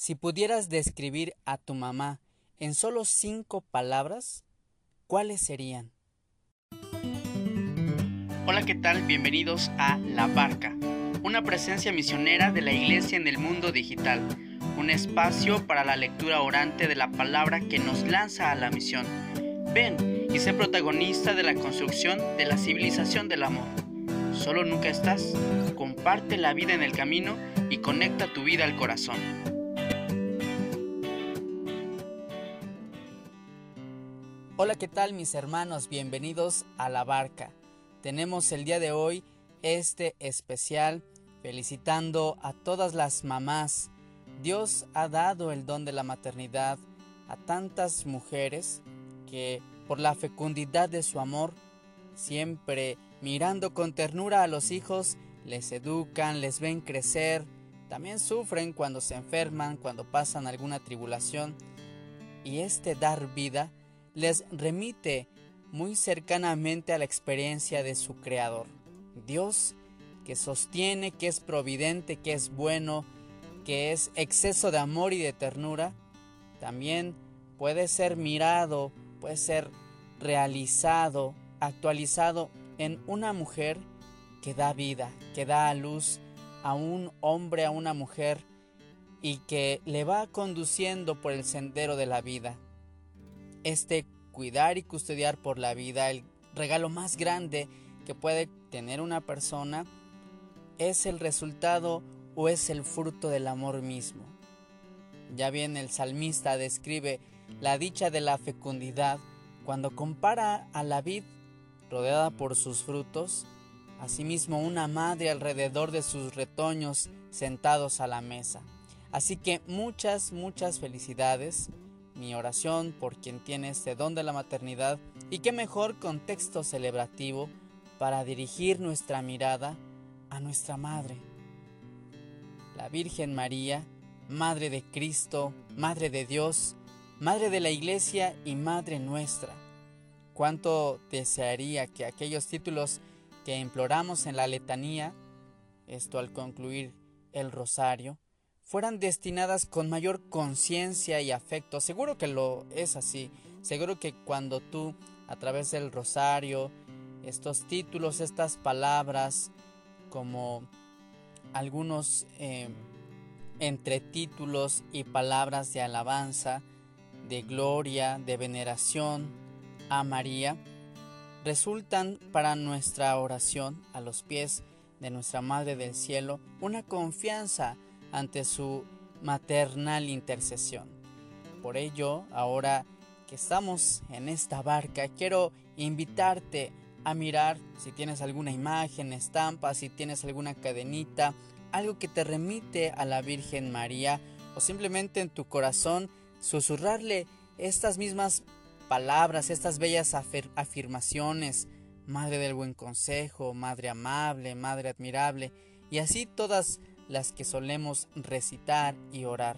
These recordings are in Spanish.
Si pudieras describir a tu mamá en solo cinco palabras, ¿cuáles serían? Hola, ¿qué tal? Bienvenidos a La Barca, una presencia misionera de la Iglesia en el mundo digital, un espacio para la lectura orante de la palabra que nos lanza a la misión. Ven y sé protagonista de la construcción de la civilización del amor. Solo nunca estás, comparte la vida en el camino y conecta tu vida al corazón. Hola, ¿qué tal mis hermanos? Bienvenidos a La Barca. Tenemos el día de hoy este especial felicitando a todas las mamás. Dios ha dado el don de la maternidad a tantas mujeres que por la fecundidad de su amor, siempre mirando con ternura a los hijos, les educan, les ven crecer, también sufren cuando se enferman, cuando pasan alguna tribulación, y este dar vida les remite muy cercanamente a la experiencia de su Creador. Dios que sostiene, que es providente, que es bueno, que es exceso de amor y de ternura, también puede ser mirado, puede ser realizado, actualizado en una mujer que da vida, que da a luz a un hombre, a una mujer y que le va conduciendo por el sendero de la vida. Este cuidar y custodiar por la vida, el regalo más grande que puede tener una persona, es el resultado o es el fruto del amor mismo. Ya bien el salmista describe la dicha de la fecundidad cuando compara a la vid rodeada por sus frutos, asimismo una madre alrededor de sus retoños sentados a la mesa. Así que muchas, muchas felicidades mi oración por quien tiene este don de la maternidad y qué mejor contexto celebrativo para dirigir nuestra mirada a nuestra Madre. La Virgen María, Madre de Cristo, Madre de Dios, Madre de la Iglesia y Madre nuestra. Cuánto desearía que aquellos títulos que imploramos en la letanía, esto al concluir el rosario, fueran destinadas con mayor conciencia y afecto. Seguro que lo es así. Seguro que cuando tú, a través del rosario, estos títulos, estas palabras, como algunos eh, títulos y palabras de alabanza, de gloria, de veneración a María, resultan para nuestra oración a los pies de nuestra Madre del Cielo una confianza ante su maternal intercesión. Por ello, ahora que estamos en esta barca, quiero invitarte a mirar si tienes alguna imagen, estampa, si tienes alguna cadenita, algo que te remite a la Virgen María o simplemente en tu corazón susurrarle estas mismas palabras, estas bellas afirmaciones, Madre del buen consejo, Madre amable, Madre admirable, y así todas las que solemos recitar y orar.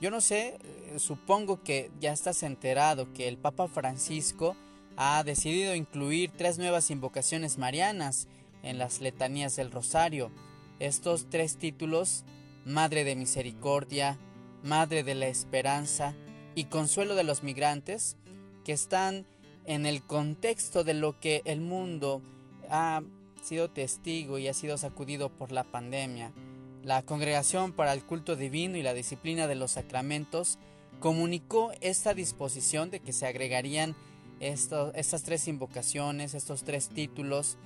Yo no sé, eh, supongo que ya estás enterado que el Papa Francisco ha decidido incluir tres nuevas invocaciones marianas en las letanías del Rosario. Estos tres títulos, Madre de Misericordia, Madre de la Esperanza y Consuelo de los Migrantes, que están en el contexto de lo que el mundo ha sido testigo y ha sido sacudido por la pandemia. La Congregación para el Culto Divino y la Disciplina de los Sacramentos comunicó esta disposición de que se agregarían estas tres invocaciones, estos tres títulos,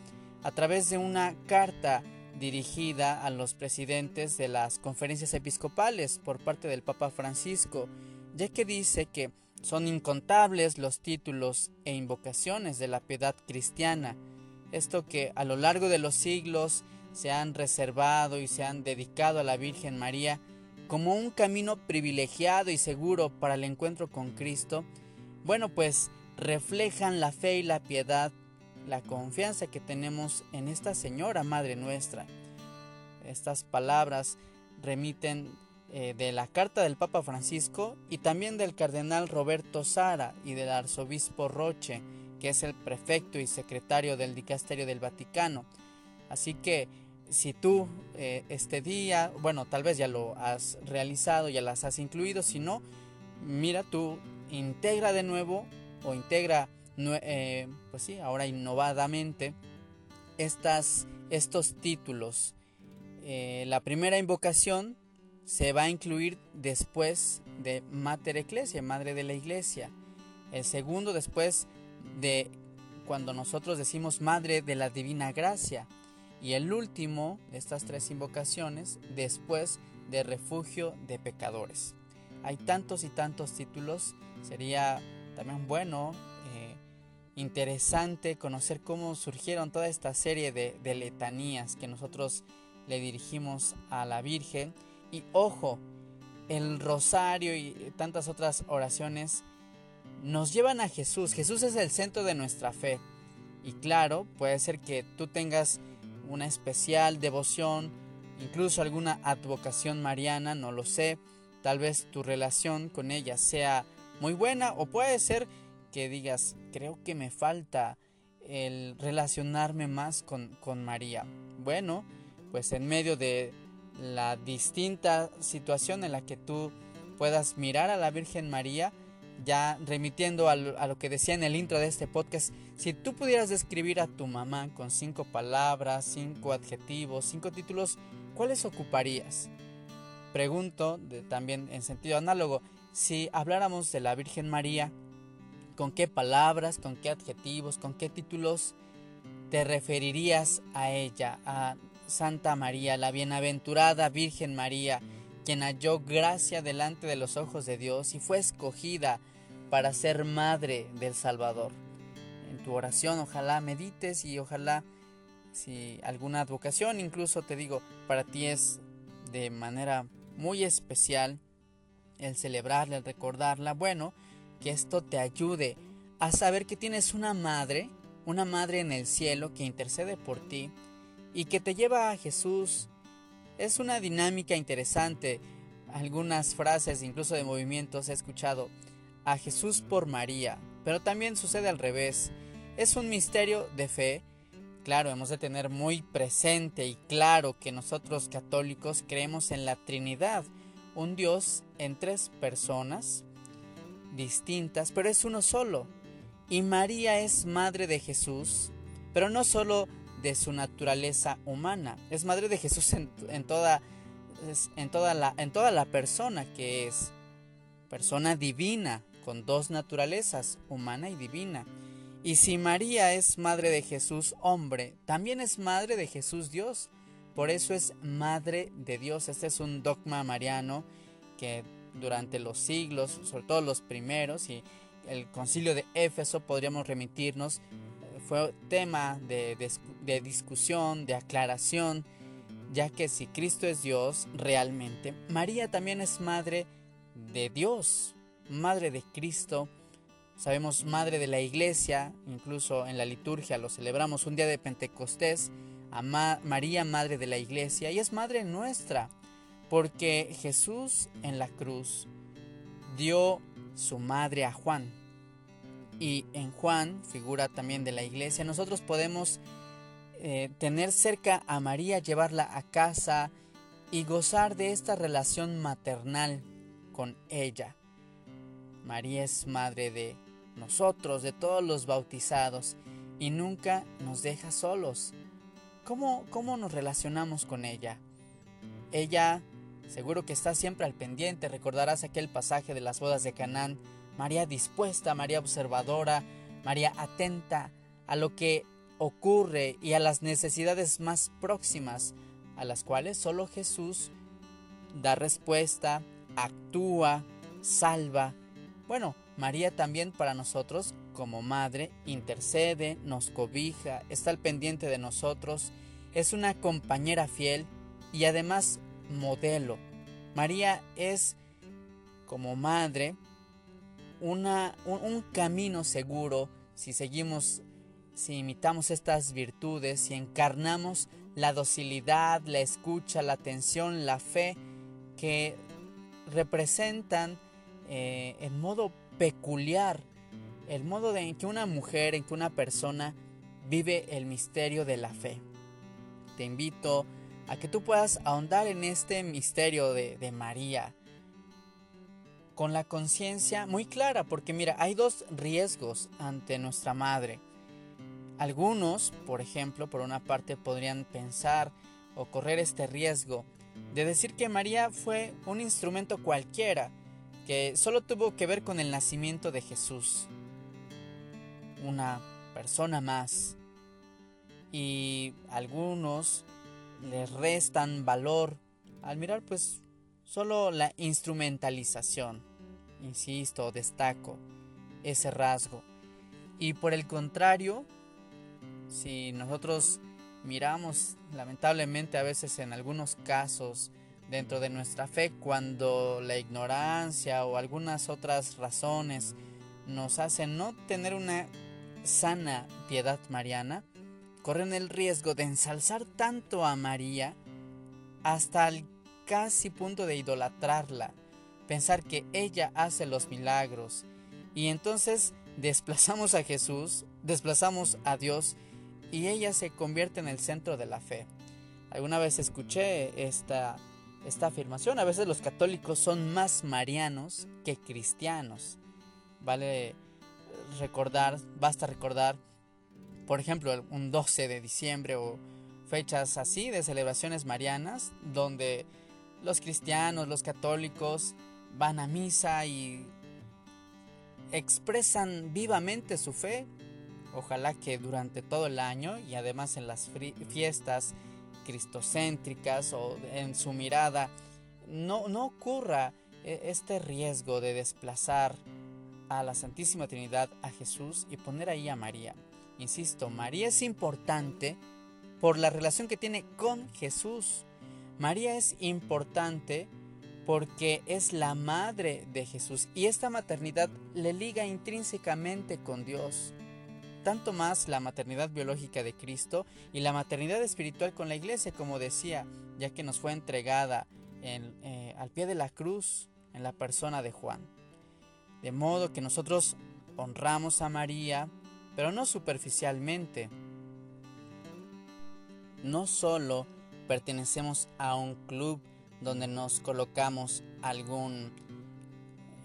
a través de una carta dirigida a los presidentes de las conferencias episcopales por parte del Papa Francisco, ya que dice que son incontables los títulos e invocaciones de la piedad cristiana, esto que a lo largo de los siglos se han reservado y se han dedicado a la Virgen María como un camino privilegiado y seguro para el encuentro con Cristo, bueno, pues reflejan la fe y la piedad, la confianza que tenemos en esta Señora Madre nuestra. Estas palabras remiten eh, de la carta del Papa Francisco y también del cardenal Roberto Sara y del arzobispo Roche, que es el prefecto y secretario del Dicasterio del Vaticano. Así que si tú eh, este día, bueno, tal vez ya lo has realizado, ya las has incluido, si no, mira tú, integra de nuevo o integra, eh, pues sí, ahora innovadamente estas, estos títulos. Eh, la primera invocación se va a incluir después de Mater Ecclesia, Madre de la Iglesia. El segundo después de cuando nosotros decimos Madre de la Divina Gracia. Y el último de estas tres invocaciones después de Refugio de Pecadores. Hay tantos y tantos títulos, sería también bueno, eh, interesante conocer cómo surgieron toda esta serie de, de letanías que nosotros le dirigimos a la Virgen. Y ojo, el rosario y tantas otras oraciones nos llevan a Jesús. Jesús es el centro de nuestra fe. Y claro, puede ser que tú tengas una especial devoción, incluso alguna advocación mariana, no lo sé. Tal vez tu relación con ella sea muy buena o puede ser que digas, creo que me falta el relacionarme más con, con María. Bueno, pues en medio de la distinta situación en la que tú puedas mirar a la Virgen María, ya remitiendo a lo, que decía en el intro de este podcast, si tú pudieras describir a tu mamá con cinco palabras, cinco adjetivos, cinco títulos, ¿cuáles ocuparías? Pregunto, también en sentido análogo, si habláramos de la Virgen María, ¿con qué palabras, con qué adjetivos, con qué títulos te referirías a ella, a Santa María, la bienaventurada Virgen María? quien halló gracia delante de los ojos de Dios y fue escogida para ser madre del Salvador. En tu oración ojalá medites y ojalá si alguna advocación incluso te digo para ti es de manera muy especial el celebrarla, el recordarla, bueno, que esto te ayude a saber que tienes una madre, una madre en el cielo que intercede por ti y que te lleva a Jesús es una dinámica interesante. Algunas frases, incluso de movimientos, he escuchado a Jesús por María, pero también sucede al revés. Es un misterio de fe. Claro, hemos de tener muy presente y claro que nosotros católicos creemos en la Trinidad, un Dios en tres personas distintas, pero es uno solo. Y María es madre de Jesús, pero no solo de su naturaleza humana. Es madre de Jesús en, toda, en, toda la, en toda la persona que es persona divina, con dos naturalezas, humana y divina. Y si María es madre de Jesús hombre, también es madre de Jesús Dios. Por eso es madre de Dios. Este es un dogma mariano que durante los siglos, sobre todo los primeros, y el concilio de Éfeso podríamos remitirnos fue tema de, discusión, de aclaración, ya que si Cristo es Dios realmente, María también es madre de Dios, madre de Cristo, sabemos madre de la iglesia, incluso en la liturgia lo celebramos un día de Pentecostés, a María madre de la iglesia, y es madre nuestra, porque Jesús en la cruz dio su madre a Juan, y en Juan, figura también de la iglesia, nosotros podemos eh, tener cerca a María, llevarla a casa y gozar de esta relación maternal con ella. María es madre de nosotros, de todos los bautizados, y nunca nos deja solos. ¿Cómo, cómo nos relacionamos con ella? Ella seguro que está siempre al pendiente, recordarás aquel pasaje de las bodas de Canaán, María dispuesta, María observadora, María atenta a lo que ocurre y a las necesidades más próximas, a las cuales solo Jesús da respuesta, actúa, salva. Bueno, María también para nosotros como madre intercede, nos cobija, está al pendiente de nosotros, es una compañera fiel y además modelo. María es como madre una, un, camino seguro si seguimos, si imitamos estas virtudes, si encarnamos la docilidad, la escucha, la atención, la fe que representan eh, en modo peculiar el modo de, en que una mujer, en que una persona vive el misterio de la fe. Te invito a que tú puedas ahondar en este misterio de María con la conciencia muy clara, porque mira, hay dos riesgos ante nuestra madre. Algunos, por ejemplo, por una parte podrían pensar o correr este riesgo de decir que María fue un instrumento cualquiera, que solo tuvo que ver con el nacimiento de Jesús. Una persona más. Y algunos le restan valor al mirar pues solo la instrumentalización. Insisto, destaco ese rasgo. Y por el contrario, si nosotros miramos lamentablemente a veces en algunos casos dentro de nuestra fe cuando la ignorancia o algunas otras razones nos hacen no tener una sana piedad mariana, corren el riesgo de ensalzar tanto a María hasta el casi punto de idolatrarla, pensar que ella hace los milagros y entonces desplazamos a Jesús, desplazamos a Dios y ella se convierte en el centro de la fe. Alguna vez escuché esta, esta afirmación, a veces los católicos son más marianos que cristianos. Vale recordar, basta recordar, por ejemplo, un 12 de diciembre o fechas así de celebraciones marianas, donde los cristianos, los católicos van a misa y expresan vivamente su fe Ojalá que durante todo el año y además en las fiestas cristocéntricas o en su mirada no, no ocurra e, este riesgo de desplazar a la Santísima Trinidad, a Jesús y poner ahí a María. Insisto, María es importante por la relación que tiene con Jesús. María es importante porque es la madre de Jesús y esta maternidad le liga intrínsecamente con Dios tanto más la maternidad biológica de Cristo y la maternidad espiritual con la iglesia, como decía, ya que nos fue entregada eh, al pie de la cruz en la persona de Juan. De modo que nosotros honramos a María, pero no superficialmente. No solo pertenecemos a un club donde nos colocamos algún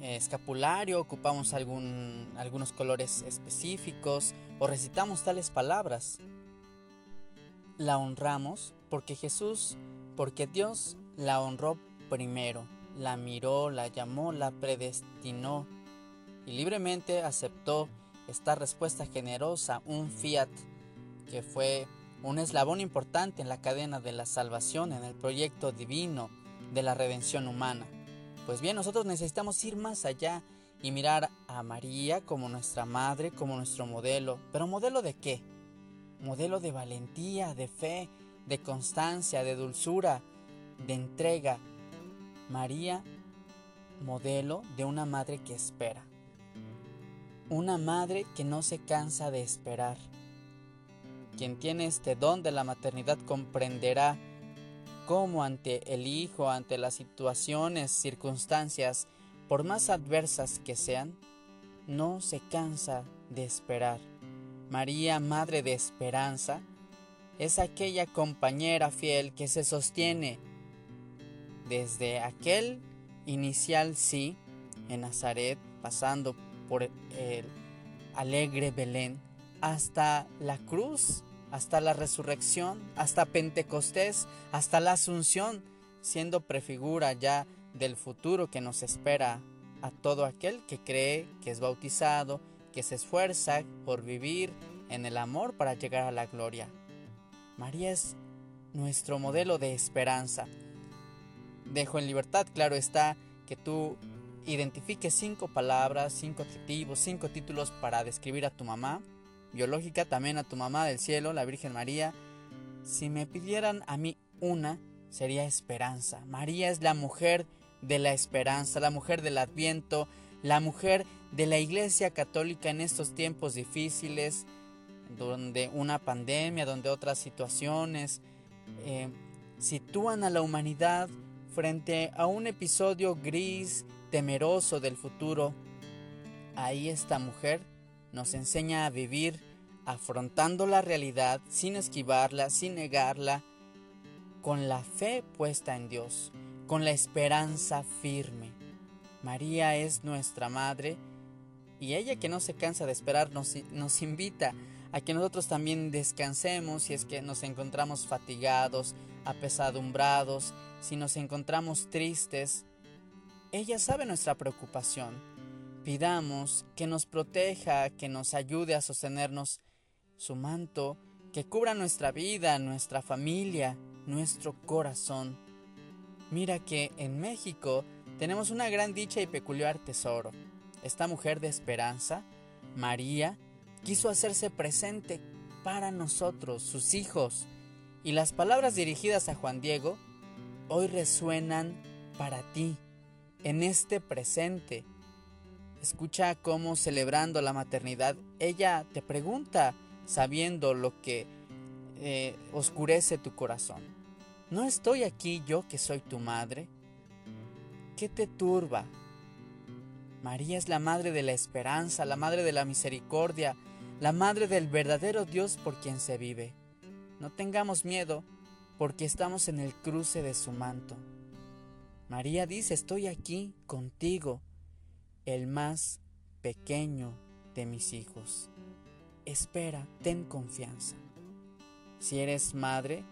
escapulario, ocupamos algún, algunos colores específicos o recitamos tales palabras. La honramos porque Jesús, porque Dios la honró primero, la miró, la llamó, la predestinó y libremente aceptó esta respuesta generosa, un fiat, que fue un eslabón importante en la cadena de la salvación, en el proyecto divino de la redención humana. Pues bien, nosotros necesitamos ir más allá y mirar a María como nuestra madre, como nuestro modelo. ¿Pero modelo de qué? Modelo de valentía, de fe, de constancia, de dulzura, de entrega. María, modelo de una madre que espera. Una madre que no se cansa de esperar. Quien tiene este don de la maternidad comprenderá cómo ante el Hijo, ante las situaciones, circunstancias, por más adversas que sean, no se cansa de esperar. María, Madre de Esperanza, es aquella compañera fiel que se sostiene desde aquel inicial sí en Nazaret, pasando por el alegre Belén, hasta la cruz hasta la resurrección, hasta Pentecostés, hasta la Asunción, siendo prefigura ya del futuro que nos espera a todo aquel que cree, que es bautizado, que se esfuerza por vivir en el amor para llegar a la gloria. María es nuestro modelo de esperanza. Dejo en libertad, claro está, que tú identifiques cinco palabras, cinco adjetivos, cinco títulos para describir a tu mamá biológica, también a tu mamá del cielo, la Virgen María. Si me pidieran a mí una, sería esperanza. María es la mujer de la esperanza, la mujer del adviento, la mujer de la Iglesia Católica en estos tiempos difíciles, donde una pandemia, donde otras situaciones eh, sitúan a la humanidad frente a un episodio gris, temeroso del futuro. Ahí esta mujer nos enseña a vivir afrontando la realidad sin esquivarla, sin negarla, con la fe puesta en Dios, con la esperanza firme. María es nuestra madre y ella que no se cansa de esperar nos, nos invita a que nosotros también descansemos si es que nos encontramos fatigados, apesadumbrados, si nos encontramos tristes. Ella sabe nuestra preocupación. Pidamos que nos proteja, que nos ayude a sostenernos su manto, que cubra nuestra vida, nuestra familia, nuestro corazón. Mira que en México tenemos una gran dicha y peculiar tesoro. Esta mujer de esperanza, María, quiso hacerse presente para nosotros, sus hijos, y las palabras dirigidas a Juan Diego hoy resuenan para ti, en este presente. Escucha cómo celebrando la maternidad, ella te pregunta, sabiendo lo que eh, oscurece tu corazón. ¿No estoy aquí yo que soy tu madre? ¿Qué te turba? María es la madre de la esperanza, la madre de la misericordia, la madre del verdadero Dios por quien se vive. No tengamos miedo, porque estamos en el cruce de su manto. María dice, estoy aquí contigo, el más pequeño de mis hijos. Espera, ten confianza. Si eres madre,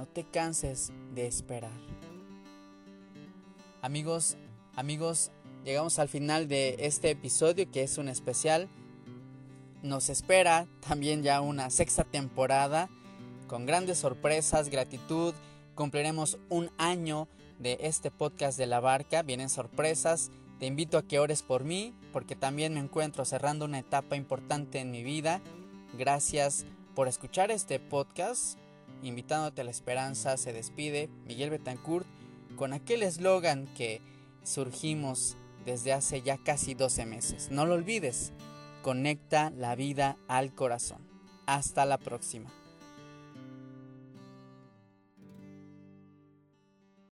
no te canses de esperar. Amigos, amigos, llegamos al final de este episodio que es un especial. Nos espera también ya una sexta temporada con grandes sorpresas, gratitud. Cumpliremos un año de este podcast de la barca. Vienen sorpresas. Te invito a que ores por mí porque también me encuentro cerrando una etapa importante en mi vida. Gracias por escuchar este podcast. Invitándote a la esperanza, se despide Miguel Betancourt con aquel eslogan que surgimos desde hace ya casi 12 meses. No lo olvides, conecta la vida al corazón. Hasta la próxima.